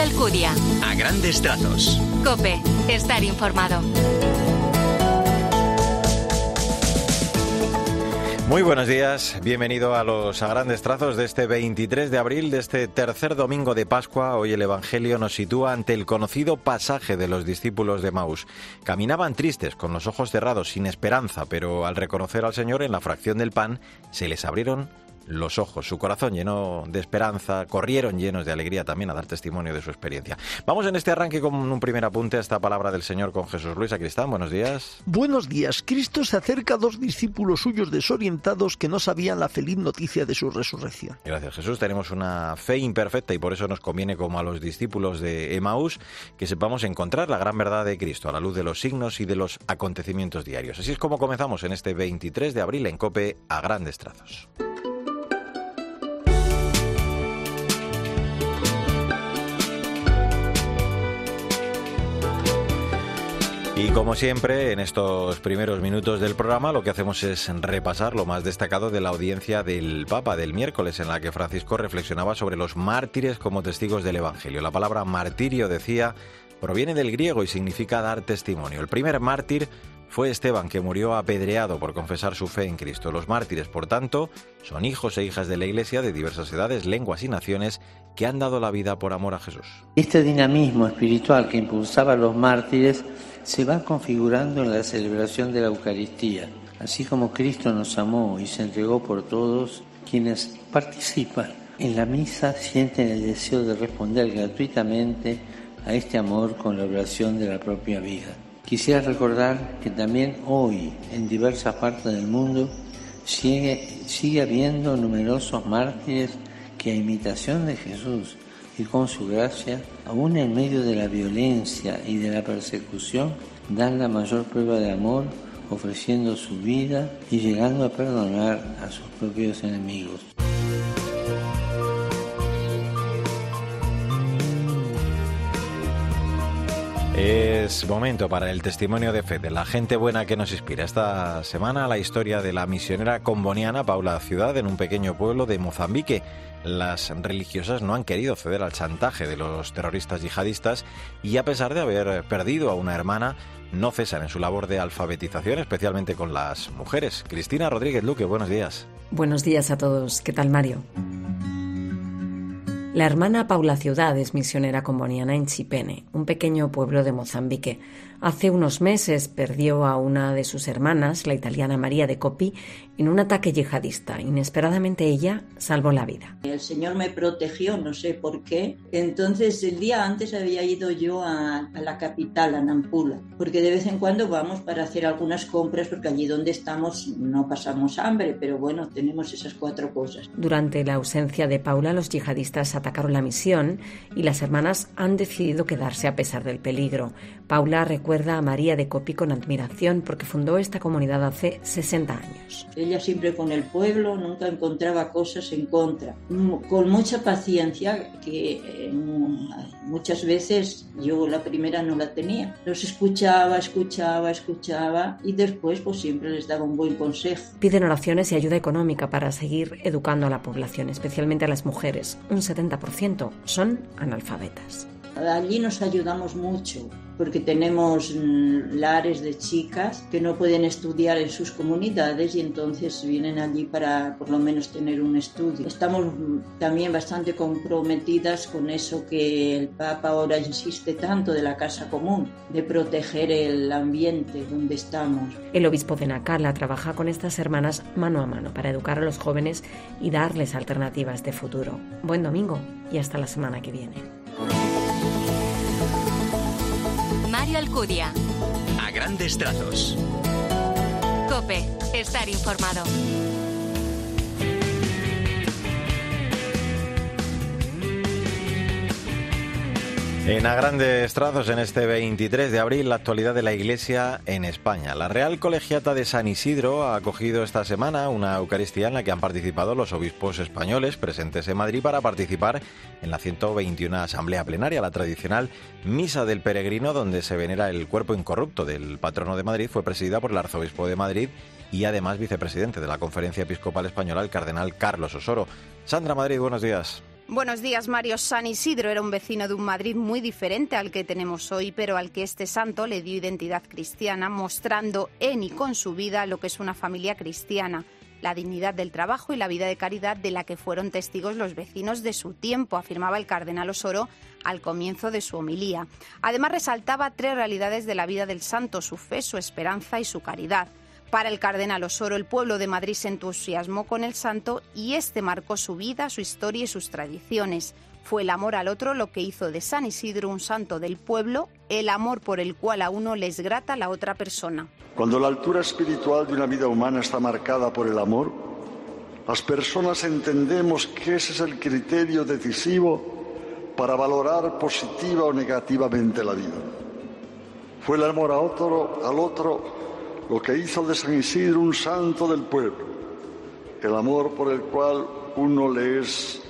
Alcudia. A grandes trazos. Cope, estar informado. Muy buenos días, bienvenido a los a grandes trazos de este 23 de abril, de este tercer domingo de Pascua. Hoy el Evangelio nos sitúa ante el conocido pasaje de los discípulos de Maús. Caminaban tristes, con los ojos cerrados, sin esperanza, pero al reconocer al Señor en la fracción del pan, se les abrieron los ojos, su corazón llenó de esperanza, corrieron llenos de alegría también a dar testimonio de su experiencia. Vamos en este arranque con un primer apunte a esta palabra del Señor con Jesús Luis Acristán. Buenos días. Buenos días. Cristo se acerca a dos discípulos suyos desorientados que no sabían la feliz noticia de su resurrección. Gracias Jesús. Tenemos una fe imperfecta y por eso nos conviene como a los discípulos de Emaús que sepamos encontrar la gran verdad de Cristo a la luz de los signos y de los acontecimientos diarios. Así es como comenzamos en este 23 de abril en Cope a grandes trazos. Y como siempre, en estos primeros minutos del programa lo que hacemos es repasar lo más destacado de la audiencia del Papa del miércoles, en la que Francisco reflexionaba sobre los mártires como testigos del Evangelio. La palabra martirio, decía, proviene del griego y significa dar testimonio. El primer mártir fue Esteban, que murió apedreado por confesar su fe en Cristo. Los mártires, por tanto, son hijos e hijas de la Iglesia de diversas edades, lenguas y naciones que han dado la vida por amor a Jesús. Este dinamismo espiritual que impulsaba a los mártires se va configurando en la celebración de la Eucaristía. Así como Cristo nos amó y se entregó por todos, quienes participan en la misa sienten el deseo de responder gratuitamente a este amor con la oración de la propia vida. Quisiera recordar que también hoy en diversas partes del mundo sigue, habiendo numerosos mártires que a imitación de Jesús y con su gracia, aún en medio de la violencia y de la persecución, dan la mayor prueba de amor ofreciendo su vida y llegando a perdonar a sus propios enemigos. Es momento para el testimonio de fe de la gente buena que nos inspira. Esta semana la historia de la misionera comboniana Paula Ciudad en un pequeño pueblo de Mozambique. Las religiosas no han querido ceder al chantaje de los terroristas yihadistas y a pesar de haber perdido a una hermana, no cesan en su labor de alfabetización, especialmente con las mujeres. Cristina Rodríguez Luque, buenos días. Buenos días a todos. ¿Qué tal, Mario? La hermana Paula Ciudad es misionera comboniana en Chipene, un pequeño pueblo de Mozambique. Hace unos meses perdió a una de sus hermanas, la italiana María de Copi, en un ataque yihadista. Inesperadamente ella salvó la vida. El Señor me protegió, no sé por qué. Entonces el día antes había ido yo a, a, la capital, a Nampula, porque de vez en cuando vamos para hacer algunas compras, porque allí donde estamos no pasamos hambre, pero bueno, tenemos esas cuatro cosas. Durante la ausencia de Paula, los yihadistas atacaron la misión y las hermanas han decidido quedarse a pesar del peligro. Paula recuerda a María de Copi con admiración porque fundó esta comunidad hace 60 años. Ella siempre con el pueblo, nunca encontraba cosas en contra, con mucha paciencia que eh, muchas veces yo la primera no la tenía. Los escuchaba, escuchaba, escuchaba y después pues siempre les daba un buen consejo. Piden oraciones y ayuda económica para seguir educando a la población, especialmente a las mujeres. Un 70% son analfabetas. Allí nos ayudamos mucho porque tenemos mm, lares de chicas que no pueden estudiar en sus comunidades y entonces vienen allí para por lo menos tener un estudio. Estamos mm, también bastante comprometidas con eso que el Papa ahora insiste tanto de la casa común, de proteger el ambiente donde estamos. El obispo de Nacala trabaja con estas hermanas mano a mano para educar a los jóvenes y darles alternativas de futuro. Buen domingo y hasta la semana que viene. Mario Alcudia. A grandes trazos. Cope, estar informado. En a grandes trazos, en este 23 de abril, la actualidad de la Iglesia en España. La Real Colegiata de San Isidro ha acogido esta semana una Eucaristía en la que han participado los obispos españoles presentes en Madrid para participar en la 121 Asamblea Plenaria, la tradicional Misa del Peregrino, donde se venera el cuerpo incorrupto del patrono de Madrid. Fue presidida por el arzobispo de Madrid y además vicepresidente de la Conferencia Episcopal Española, el cardenal Carlos Osoro. Sandra Madrid, buenos días. Buenos días, Mario. San Isidro era un vecino de un Madrid muy diferente al que tenemos hoy, pero al que este santo le dio identidad cristiana, mostrando en y con su vida lo que es una familia cristiana, la dignidad del trabajo y la vida de caridad de la que fueron testigos los vecinos de su tiempo, afirmaba el cardenal Osoro al comienzo de su homilía. Además, resaltaba tres realidades de la vida del santo, su fe, su esperanza y su caridad. Para el cardenal Osoro, el pueblo de Madrid se entusiasmó con el santo y este marcó su vida, su historia y sus tradiciones. Fue el amor al otro lo que hizo de San Isidro un santo del pueblo, el amor por el cual a uno les grata la otra persona. Cuando la altura espiritual de una vida humana está marcada por el amor, las personas entendemos que ese es el criterio decisivo para valorar positiva o negativamente la vida. Fue el amor a otro, al otro lo que hizo de San Isidro un santo del pueblo, el amor por el cual uno le es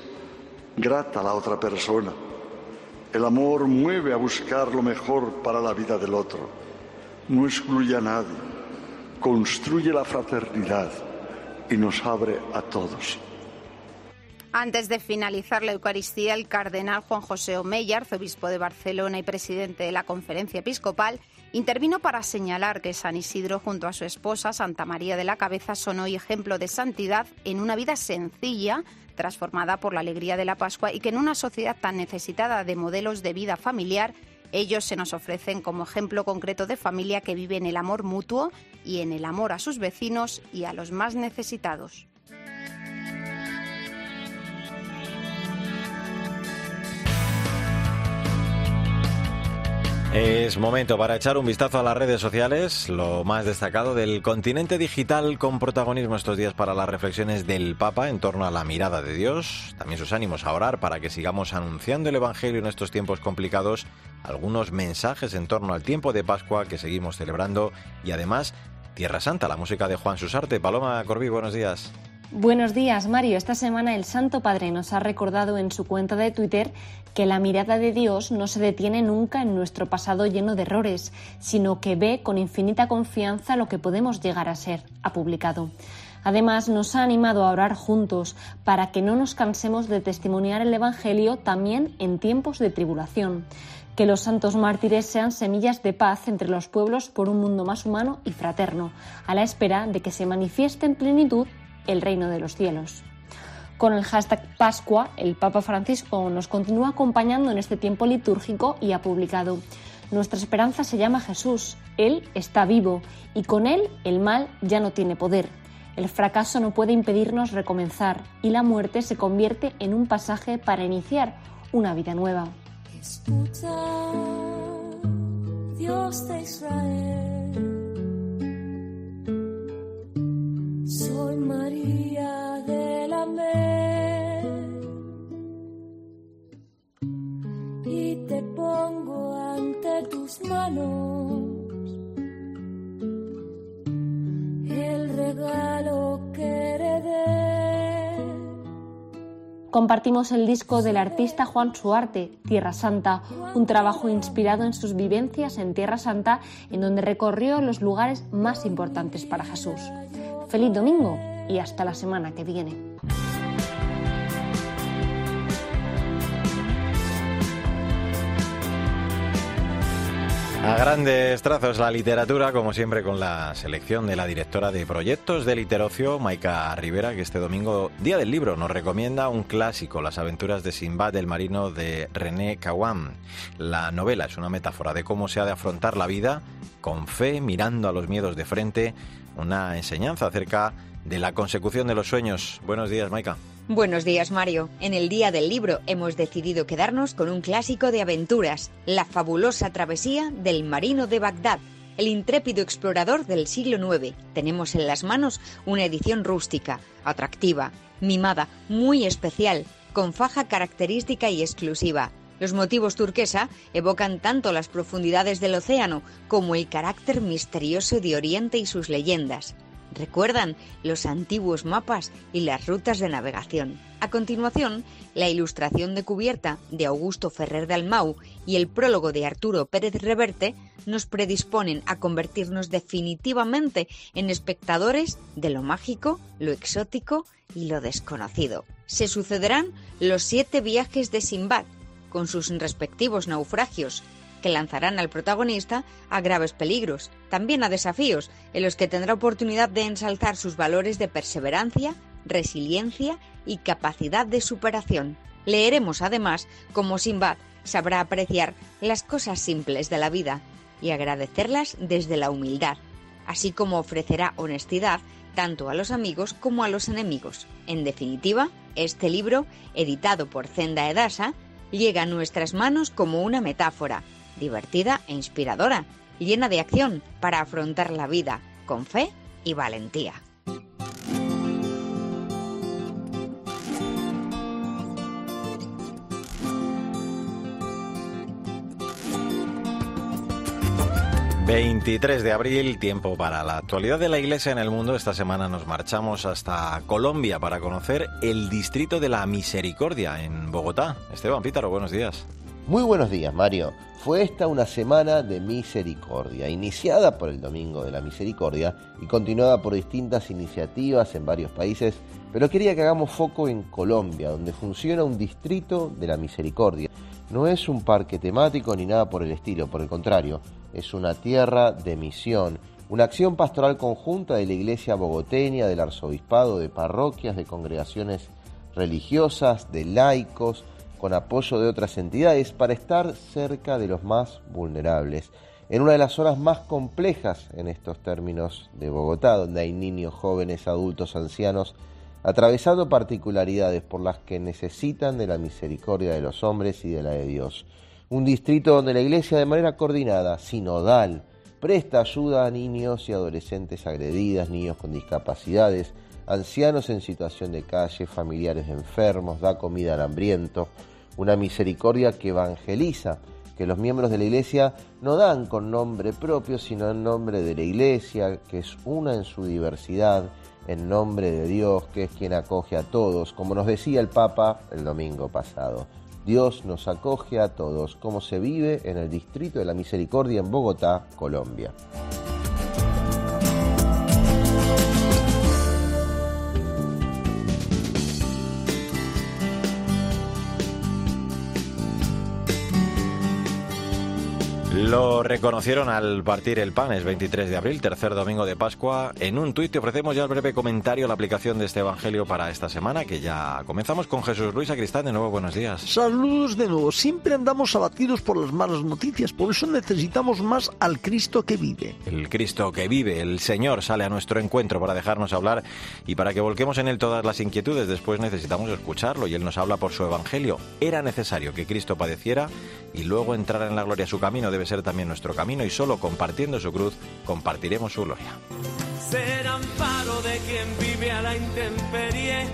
grata a la otra persona. El amor mueve a buscar lo mejor para la vida del otro, no excluye a nadie, construye la fraternidad y nos abre a todos. Antes de finalizar la Eucaristía, el cardenal Juan José Omeya, arzobispo de Barcelona y presidente de la Conferencia Episcopal, intervino para señalar que San Isidro, junto a su esposa Santa María de la Cabeza, son hoy ejemplo de santidad en una vida sencilla, transformada por la alegría de la Pascua y que en una sociedad tan necesitada de modelos de vida familiar, ellos se nos ofrecen como ejemplo concreto de familia que vive en el amor mutuo y en el amor a sus vecinos y a los más necesitados. Es momento para echar un vistazo a las redes sociales, lo más destacado del continente digital con protagonismo estos días para las reflexiones del Papa en torno a la mirada de Dios, también sus ánimos a orar para que sigamos anunciando el Evangelio en estos tiempos complicados, algunos mensajes en torno al tiempo de Pascua que seguimos celebrando y además Tierra Santa, la música de Juan Susarte. Paloma Corbí, buenos días. Buenos días, Mario. Esta semana el Santo Padre nos ha recordado en su cuenta de Twitter que la mirada de Dios no se detiene nunca en nuestro pasado lleno de errores, sino que ve con infinita confianza lo que podemos llegar a ser, ha publicado. Además, nos ha animado a orar juntos para que no nos cansemos de testimoniar el Evangelio también en tiempos de tribulación. Que los santos mártires sean semillas de paz entre los pueblos por un mundo más humano y fraterno, a la espera de que se manifieste en plenitud el reino de los cielos. Con el hashtag Pascua, el Papa Francisco nos continúa acompañando en este tiempo litúrgico y ha publicado Nuestra esperanza se llama Jesús, Él está vivo y con Él el mal ya no tiene poder. El fracaso no puede impedirnos recomenzar y la muerte se convierte en un pasaje para iniciar una vida nueva. Escucha, Dios de Israel María de la y te pongo ante tus manos el regalo que heredé. Compartimos el disco del artista Juan Suarte, Tierra Santa, un trabajo inspirado en sus vivencias en Tierra Santa, en donde recorrió los lugares más importantes para Jesús. Feliz domingo y hasta la semana que viene. A grandes trazos la literatura, como siempre con la selección de la directora de proyectos de Literocio, Maika Rivera, que este domingo, Día del Libro, nos recomienda un clásico, Las aventuras de Simbad el marino de René Kawam. La novela es una metáfora de cómo se ha de afrontar la vida con fe, mirando a los miedos de frente, una enseñanza acerca la consecución de los sueños. Buenos días, Maika. Buenos días, Mario. En el Día del Libro hemos decidido quedarnos con un clásico de aventuras, La fabulosa travesía del marino de Bagdad, el intrépido explorador del siglo IX. Tenemos en las manos una edición rústica, atractiva, mimada, muy especial, con faja característica y exclusiva. Los motivos turquesa evocan tanto las profundidades del océano como el carácter misterioso de Oriente y sus leyendas. Recuerdan los antiguos mapas y las rutas de navegación. A continuación, la ilustración de cubierta de Augusto Ferrer de Almau y el prólogo de Arturo Pérez Reverte nos predisponen a convertirnos definitivamente en espectadores de lo mágico, lo exótico y lo desconocido. Se sucederán los siete viajes de Simbad, con sus respectivos naufragios, que lanzarán al protagonista a graves peligros, también a desafíos, en los que tendrá oportunidad de ensalzar sus valores de perseverancia, resiliencia y capacidad de superación. Leeremos además cómo Simbad sabrá apreciar las cosas simples de la vida y agradecerlas desde la humildad, así como ofrecerá honestidad tanto a los amigos como a los enemigos. En definitiva, este libro, editado por Zenda Edasa, llega a nuestras manos como una metáfora, divertida e inspiradora, llena de acción para afrontar la vida con fe y valentía. 23 de abril, tiempo para la actualidad de la Iglesia en el mundo. Esta semana nos marchamos hasta Colombia para conocer el Distrito de la Misericordia en Bogotá. Esteban Pítaro, buenos días. Muy buenos días, Mario. Fue esta una semana de misericordia, iniciada por el Domingo de la Misericordia y continuada por distintas iniciativas en varios países, pero quería que hagamos foco en Colombia, donde funciona un distrito de la misericordia. No es un parque temático ni nada por el estilo, por el contrario, es una tierra de misión, una acción pastoral conjunta de la Iglesia bogoteña, del Arzobispado, de parroquias, de congregaciones religiosas, de laicos, con apoyo de otras entidades para estar cerca de los más vulnerables. En una de las zonas más complejas en estos términos de Bogotá, donde hay niños, jóvenes, adultos, ancianos, atravesando particularidades por las que necesitan de la misericordia de los hombres y de la de Dios un distrito donde la Iglesia de manera coordinada, sinodal, presta ayuda a niños y adolescentes agredidas, niños con discapacidades, ancianos en situación de calle, familiares enfermos, da comida al hambriento, una misericordia que evangeliza, que los miembros de la Iglesia no dan con nombre propio, sino en nombre de la Iglesia, que es una en su diversidad, en nombre de Dios, que es quien acoge a todos, como nos decía el Papa el domingo pasado. Dios nos acoge a todos, como se vive en el Distrito de la Misericordia en Bogotá, Colombia. Lo reconocieron al partir el pan, es 23 de abril, tercer domingo de Pascua. En un tuit te ofrecemos ya el breve comentario, la aplicación de este evangelio para esta semana, que ya comenzamos con Jesús Luis Acristán. De nuevo, buenos días. Saludos de nuevo. Siempre andamos abatidos por las malas noticias, por eso necesitamos más al Cristo que vive. El Cristo que vive, el Señor sale a nuestro encuentro para dejarnos hablar y para que volquemos en él todas las inquietudes. Después necesitamos escucharlo y él nos habla por su evangelio. Era necesario que Cristo padeciera y luego entrara en la gloria. Su camino debe ser también nuestro camino y solo compartiendo su cruz compartiremos su gloria. Ser amparo de quien vive a la intemperie,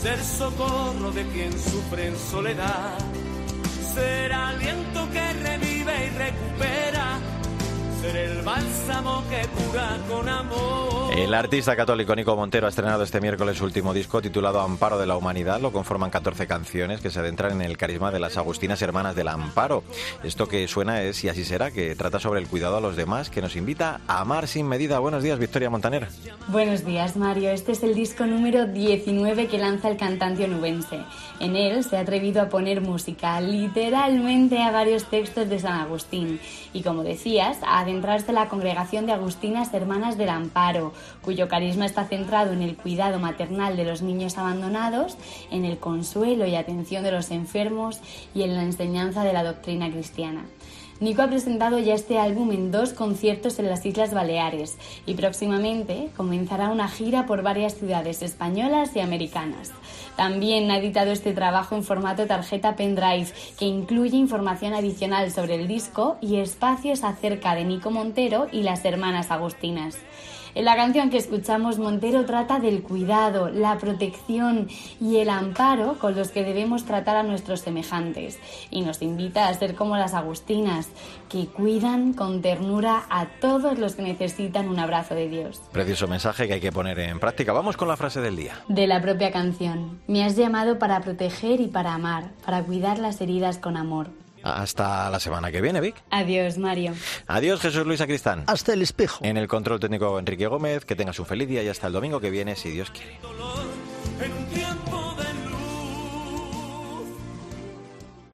ser socorro de quien sufre en soledad, ser aliento que revive y recupera el bálsamo que cura con amor. El artista católico Nico Montero ha estrenado este miércoles su último disco titulado Amparo de la Humanidad. Lo conforman 14 canciones que se adentran en el carisma de las Agustinas Hermanas del Amparo. Esto que suena es Y así será, que trata sobre el cuidado a los demás, que nos invita a amar sin medida. Buenos días, Victoria Montaner. Buenos días, Mario. Este es el disco número 19 que lanza el cantante onubense. En él se ha atrevido a poner música literalmente a varios textos de San Agustín. Y como decías, ha de la congregación de Agustinas Hermanas del Amparo, cuyo carisma está centrado en el cuidado maternal de los niños abandonados, en el consuelo y atención de los enfermos y en la enseñanza de la doctrina cristiana. Nico ha presentado ya este álbum en dos conciertos en las Islas Baleares y próximamente comenzará una gira por varias ciudades españolas y americanas. También ha editado este trabajo en formato tarjeta pendrive que incluye información adicional sobre el disco y espacios acerca de Nico Montero y las hermanas Agustinas. En la canción que escuchamos, Montero trata del cuidado, la protección y el amparo con los que debemos tratar a nuestros semejantes y nos invita a ser como las agustinas, que cuidan con ternura a todos los que necesitan un abrazo de Dios. Precioso mensaje que hay que poner en práctica. Vamos con la frase del día. De la propia canción. Me has llamado para proteger y para amar, para cuidar las heridas con amor. Hasta la semana que viene, Vic. Adiós, Mario. Adiós, Jesús Luis Acristán. Hasta el espejo. En el control técnico, Enrique Gómez. Que tengas un feliz día y hasta el domingo que viene, si Dios quiere.